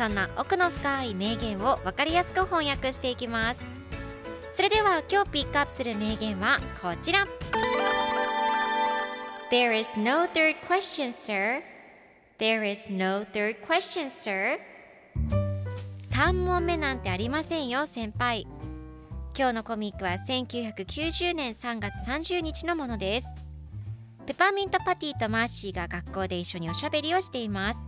そんな奥の深い名言を分かりやすく翻訳していきますそれでは今日ピックアップする名言はこちら There is no third question, sir. There is no third question, sir. 3問目なんてありませんよ先輩今日のコミックは1990年3月30日のものですペパーミントパティとマーシーが学校で一緒におしゃべりをしています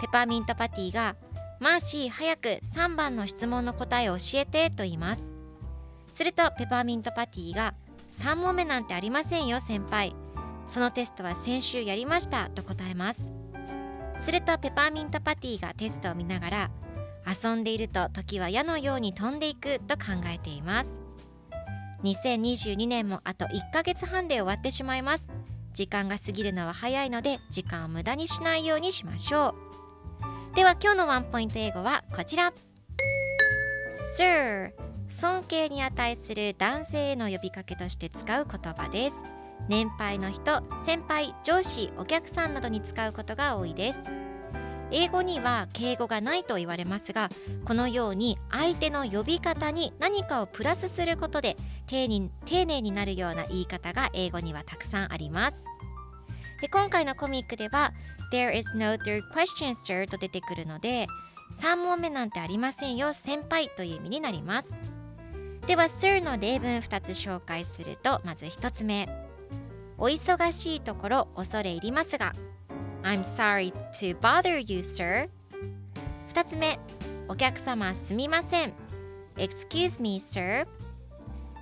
ペパーミントパティがマーシー早く3番の質問の答えを教えてと言います。するとペパーミントパティが3問目なんてありませんよ先輩。そのテストは先週やりましたと答えます。するとペパーミントパティがテストを見ながら遊んでいると時は矢のように飛んでいくと考えています。2022年もあと1ヶ月半で終わってしまいます。時間が過ぎるのは早いので時間を無駄にしないようにしましょう。では今日のワンポイント英語はこちら。Sir 尊敬に値する男性への呼びかけとして使う言葉です。年配の人先輩上司お客さんなどに使うことが多いです。英語には敬語がないと言われますがこのように相手の呼び方に何かをプラスすることで丁寧に丁寧になるような言い方が英語にはたくさんあります。で今回のコミックでは There is no third question sir と出てくるので3問目なんてありませんよ先輩という意味になりますでは Sir の例文2つ紹介するとまず1つ目お忙しいところ恐れ入りますが I'm sorry to bother you, sir. 2つ目、お客様すみません。Excuse me, sir.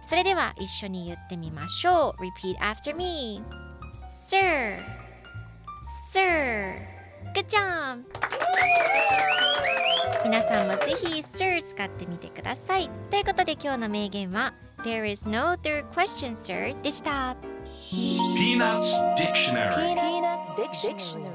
それでは一緒に言ってみましょう。Repeat after me. Sir. Sir. Good job! 皆さんもぜひ Sir 使ってみてください。ということで今日の名言は There is no third question, sir でした。Peanuts Dictionary Peanuts Dictionary.